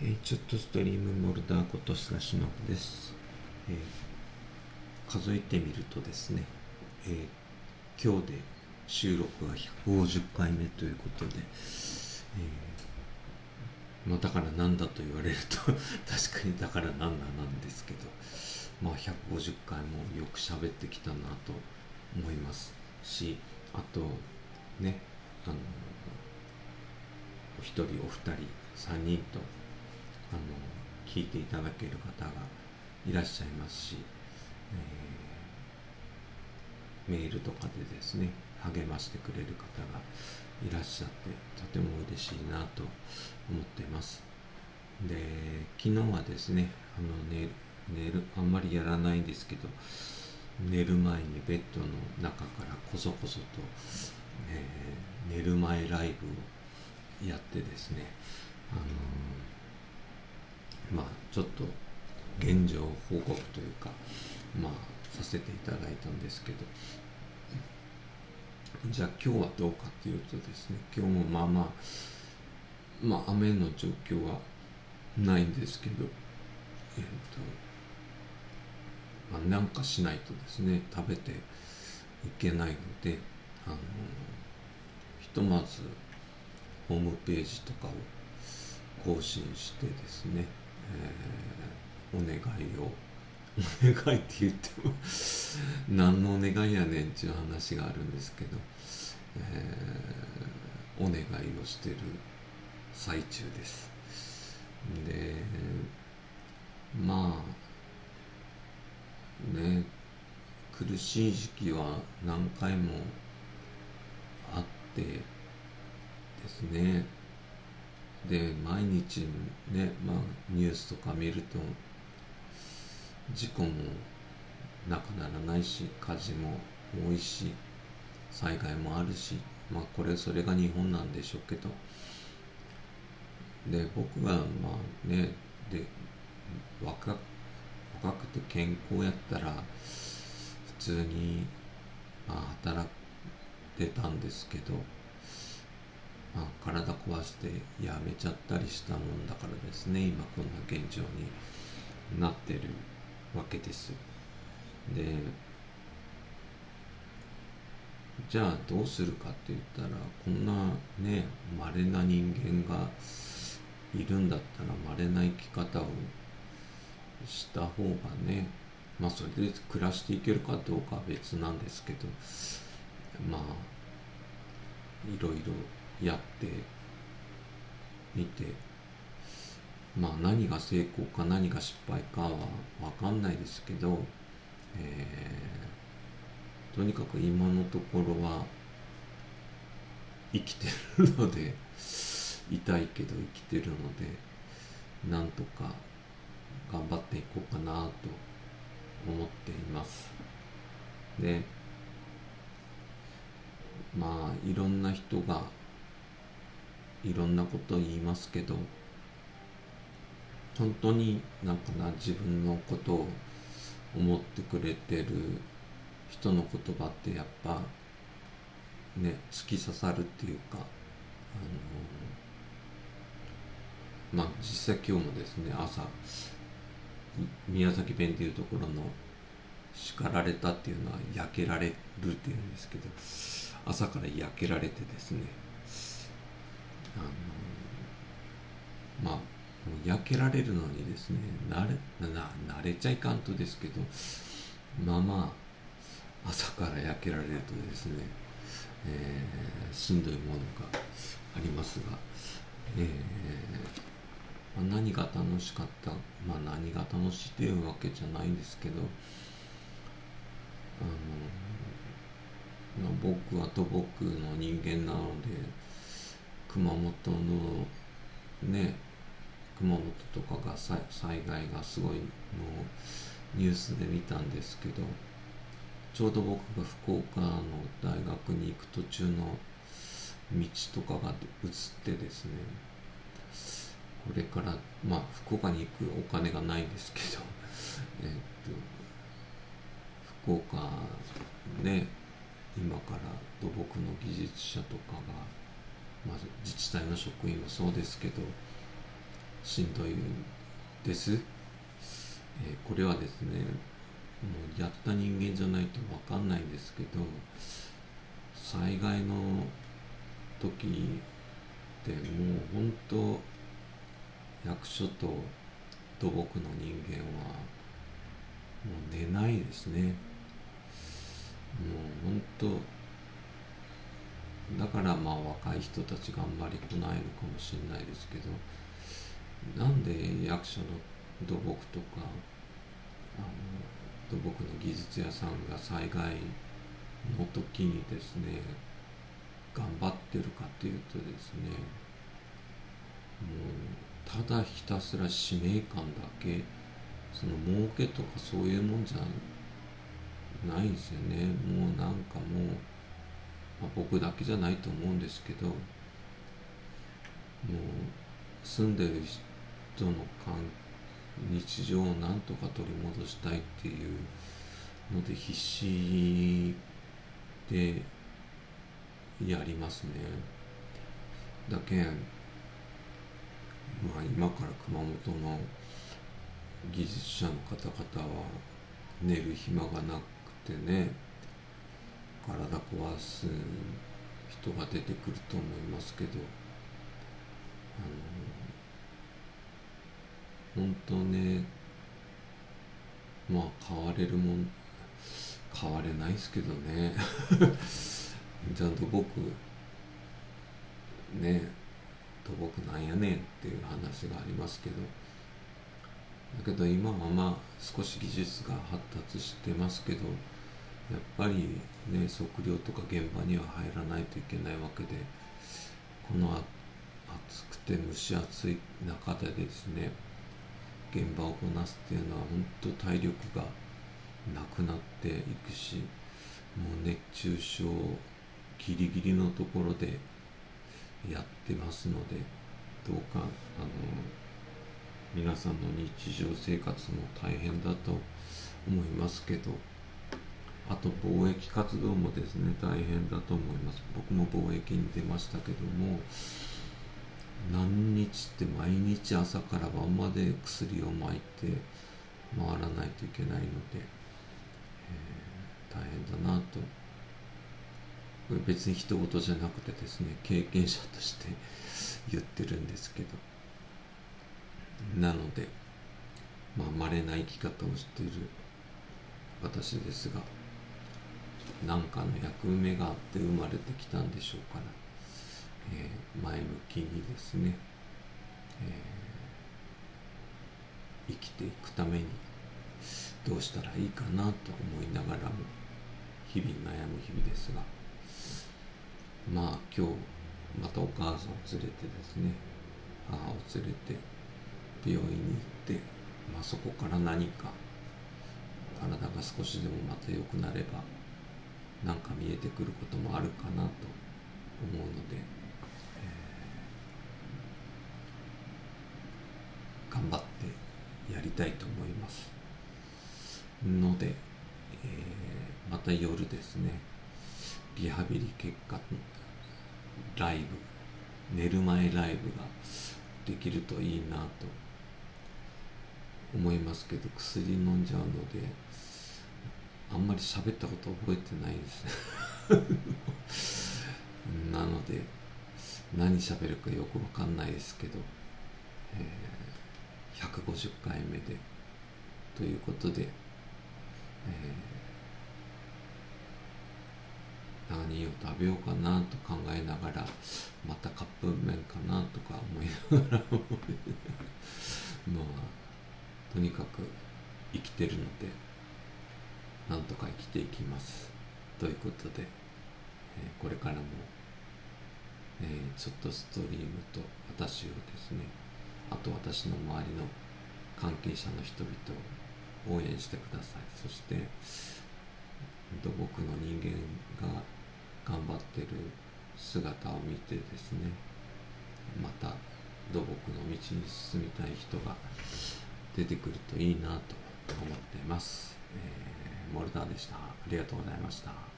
えー、ちょっとストリームモルダーことスラシノブです、えー、数えてみるとですね、えー、今日で収録は150回目ということで、えー、まあ、だからなんだと言われると 確かにだからなんだなんですけどまあ150回もよく喋ってきたなと思いますしあとねあのお一人お二人三人とあの聞いていただける方がいらっしゃいますし、えー、メールとかでですね励ましてくれる方がいらっしゃってとても嬉しいなと思っています。で昨日はですねあの寝寝るあんまりやらないんですけど寝る前にベッドの中からこそこそと、えー、寝る前ライブをやってですね、あのーまあちょっと現状報告というかまあさせていただいたんですけど。じゃあ今日はどうかっていうとですね今日もまあまあまあ雨の状況はないんですけどえっ、とまあなんかしないとですね食べていけないのであのひとまずホームページとかを更新してですねえー、お願いを。お願いって言っても何のお願いやねんっていう話があるんですけど、えー、お願いをしてる最中です。でまあね苦しい時期は何回もあってですね。で毎日ね、まあ、ニュースとか見ると事故もなくならないし火事も多いし災害もあるしまあこれそれが日本なんでしょうけど。で僕がまあねで若若くて健康やったら普通にまあ働いてたんですけど。まあ、体壊してやめちゃったりしたもんだからですね。今こんな現状になってるわけですでじゃあどうするかって言ったらこんなね稀な人間がいるんだったら稀な生き方をした方がねまあそれで暮らしていけるかどうかは別なんですけどまあいろいろやってみてまあ何が成功か何が失敗かは分かんないですけど、えー、とにかく今のところは生きてるので痛いけど生きてるのでなんとか頑張っていこうかなと思っています。でまあいろんな人がいろんなこと言いますけど本当になんかな自分のことを思ってくれてる人の言葉ってやっぱね突き刺さるっていうかあのまあ実際今日もですね朝宮崎弁っていうところの叱られたっていうのは焼けられるっていうんですけど朝から焼けられてですねあのまあ焼けられるのにですね慣れな慣れちゃいかんとですけどまあまあ朝から焼けられるとですね、えー、しんどいものがありますが、えー、まあ、何が楽しかったまあ何が楽しいというわけじゃないんですけどあの、まあ、僕は土木の人間なので熊本のね熊本とかが災害がすごいのニュースで見たんですけどちょうど僕が福岡の大学に行く途中の道とかが映ってですねこれからまあ福岡に行くお金がないんですけど えっと福岡ね今から土木の技術者とかが、自治体の職員もそうですけどしんどいです、えー、これはですねもうやった人間じゃないと分かんないんですけど災害の時ってもう本当役所と土木の人間はもう寝ないですね。もう本当だからまあ若い人たちがあんまり来ないのかもしれないですけどなんで役所の土木とかあの土木の技術屋さんが災害の時にですね頑張ってるかっていうとですねもうただひたすら使命感だけその儲けとかそういうもんじゃないんですよね。もうなんかもう、まあ、僕だけじゃないと思うんですけどもう住んでる人の日常をなんとか取り戻したいっていうので必死でやりますね。だけんまあ今から熊本の技術者の方々は寝る暇がなくてね。体壊す人が出てくると思いますけどあの本当ねまあ変われるもん変われないですけどね。ちゃんと僕ね土木なんやねんっていう話がありますけどだけど今はまあ少し技術が発達してますけどやっぱりね測量とか現場には入らないといけないわけでこの暑くて蒸し暑い中でですね現場をこなすっていうのは本当体力がなくなっていくしもう熱中症ギリギリのところでやってますのでどうかあの皆さんの日常生活も大変だと思いますけどあと貿易活動もですね大変だと思います。僕も貿易に出ましたけども何日って毎日朝から晩まで薬をまいて回らないといけないので、えー、大変だなと。これ別に人事じゃなくてですね経験者として 言ってるんですけど。なのでまあ稀な生き方をしている私ですが。何かの役目があって生まれてきたんでしょうから、えー、前向きにですね、えー、生きていくためにどうしたらいいかなと思いながらも日々悩む日々ですが。まあ今日またお母さんを連れてですね母を連れて病院に行って、まあ、そこから何か体が少しでもまた良くなれば何か見えてくることもあるかなと思うので、えー、頑張ってやりたいと思いますので、えー、また夜ですねリハビリ結果ライブ寝る前ライブができるといいなと思いますけど薬飲んじゃうのであんまり喋ったこと覚えてないです なので何喋るかよくわかんないですけど、えー、150回目でということで、えー、何を食べようかなと考えながらまたカップ麺かなとか思いながら まあとにかく生きてるのでなんとか生きていきます。ということで、えー、これからも、えー、ちょっとストリームと私をですねあと私の周りの関係者の人々を応援してください。そして土木の人間が頑張ってる姿を見てですねまた土木の道に進みたい人が出てくるといいなと思っています、えー、モルダーでした。ありがとうございました。